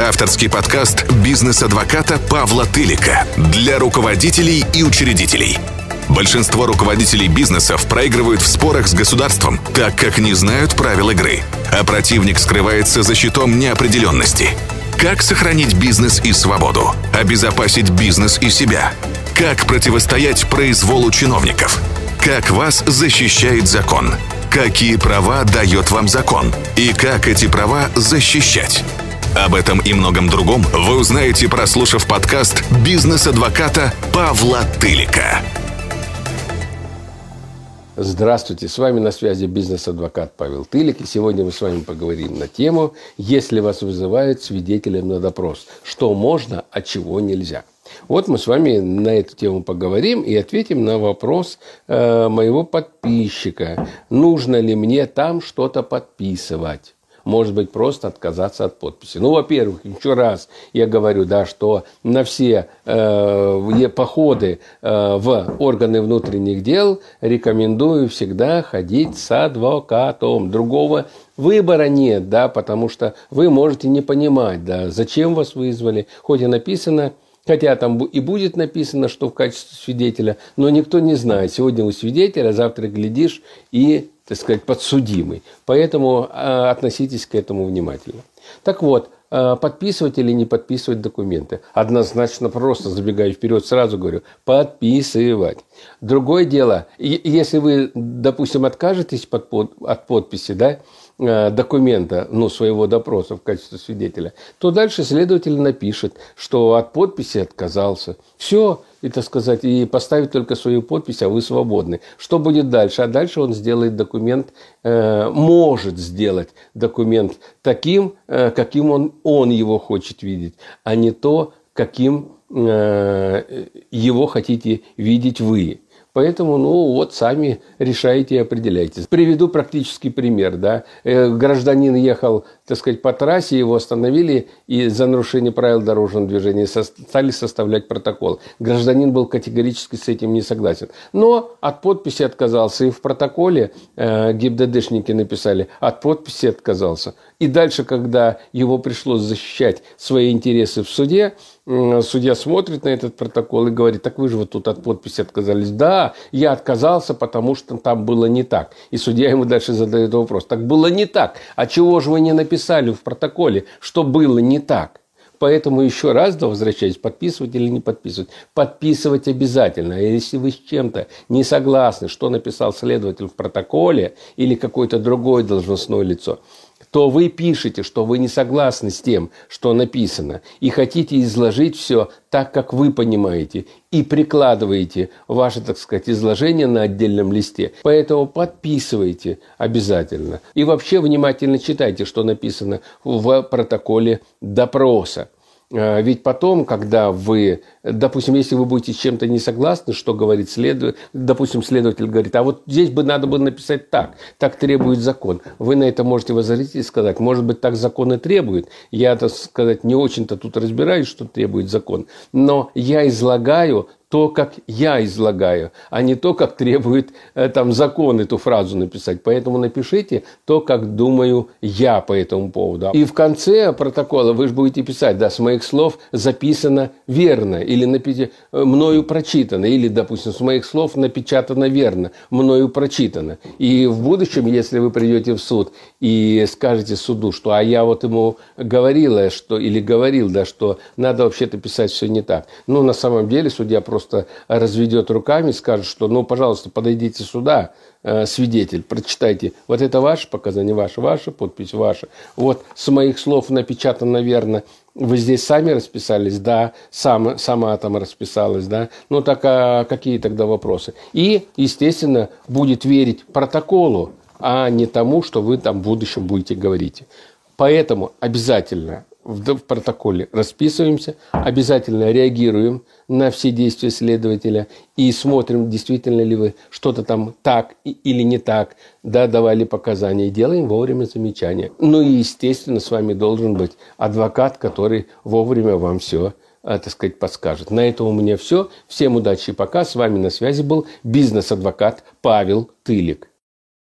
Авторский подкаст бизнес-адвоката Павла Тылика для руководителей и учредителей. Большинство руководителей бизнесов проигрывают в спорах с государством, так как не знают правил игры, а противник скрывается за щитом неопределенности. Как сохранить бизнес и свободу? Обезопасить бизнес и себя? Как противостоять произволу чиновников? Как вас защищает закон? Какие права дает вам закон? И как эти права защищать? Об этом и многом другом вы узнаете, прослушав подкаст «Бизнес-адвоката» Павла Тылика. Здравствуйте, с вами на связи бизнес-адвокат Павел Тылик. И сегодня мы с вами поговорим на тему «Если вас вызывают свидетелем на допрос, что можно, а чего нельзя». Вот мы с вами на эту тему поговорим и ответим на вопрос э, моего подписчика. Нужно ли мне там что-то подписывать? Может быть, просто отказаться от подписи. Ну, во-первых, еще раз я говорю, да, что на все э, походы э, в органы внутренних дел рекомендую всегда ходить с адвокатом. Другого выбора нет, да, потому что вы можете не понимать, да, зачем вас вызвали, хоть и написано Хотя там и будет написано, что в качестве свидетеля, но никто не знает. Сегодня вы свидетель, а завтра глядишь и так сказать, подсудимый. Поэтому а, относитесь к этому внимательно. Так вот, а, подписывать или не подписывать документы. Однозначно просто, забегая вперед, сразу говорю, подписывать. Другое дело, если вы, допустим, откажетесь от подписи, да, Э, документа, ну, своего допроса в качестве свидетеля, то дальше следователь напишет, что от подписи отказался. Все, и, так сказать, и поставит только свою подпись, а вы свободны. Что будет дальше? А дальше он сделает документ, э, может сделать документ таким, э, каким он, он его хочет видеть, а не то, каким э, его хотите видеть вы. Поэтому, ну, вот сами решайте и определяйтесь. Приведу практический пример, да. Э, гражданин ехал, так сказать, по трассе, его остановили и за нарушение правил дорожного движения стали составлять протокол. Гражданин был категорически с этим не согласен. Но от подписи отказался. И в протоколе э, ГИБДДшники написали, от подписи отказался. И дальше, когда его пришлось защищать свои интересы в суде, судья смотрит на этот протокол и говорит, так вы же вот тут от подписи отказались. Да, я отказался, потому что там было не так. И судья ему дальше задает вопрос, так было не так. А чего же вы не написали в протоколе, что было не так? Поэтому еще раз, да, возвращаясь, подписывать или не подписывать. Подписывать обязательно. А если вы с чем-то не согласны, что написал следователь в протоколе или какое-то другое должностное лицо, то вы пишете, что вы не согласны с тем, что написано, и хотите изложить все так, как вы понимаете, и прикладываете ваше, так сказать, изложение на отдельном листе. Поэтому подписывайте обязательно. И вообще внимательно читайте, что написано в протоколе допроса. А, ведь потом, когда вы, допустим, если вы будете с чем-то не согласны, что говорит следователь, допустим, следователь говорит, а вот здесь бы надо было написать так, так требует закон. Вы на это можете возразить и сказать, может быть, так закон и требует. Я, так сказать, не очень-то тут разбираюсь, что требует закон, но я излагаю то, как я излагаю, а не то, как требует э, там закон эту фразу написать. Поэтому напишите то, как думаю я по этому поводу. И в конце протокола вы же будете писать, да, с моих слов записано верно, или напи- э, мною прочитано, или, допустим, с моих слов напечатано верно, мною прочитано. И в будущем, если вы придете в суд и скажете суду, что а я вот ему говорила, что, или говорил, да, что надо вообще-то писать все не так. Ну, на самом деле судья просто просто разведет руками, скажет, что, ну, пожалуйста, подойдите сюда, э, свидетель, прочитайте. Вот это ваше показание, ваше, ваше, подпись ваша. Вот с моих слов напечатано верно. Вы здесь сами расписались? Да. Сам, сама там расписалась? Да. Ну, так а какие тогда вопросы? И, естественно, будет верить протоколу, а не тому, что вы там в будущем будете говорить. Поэтому обязательно в протоколе расписываемся, обязательно реагируем на все действия следователя и смотрим, действительно ли вы что-то там так или не так, да, давали показания, делаем вовремя замечания. Ну и, естественно, с вами должен быть адвокат, который вовремя вам все э, так сказать, подскажет. На этом у меня все. Всем удачи и пока. С вами на связи был бизнес-адвокат Павел Тылик.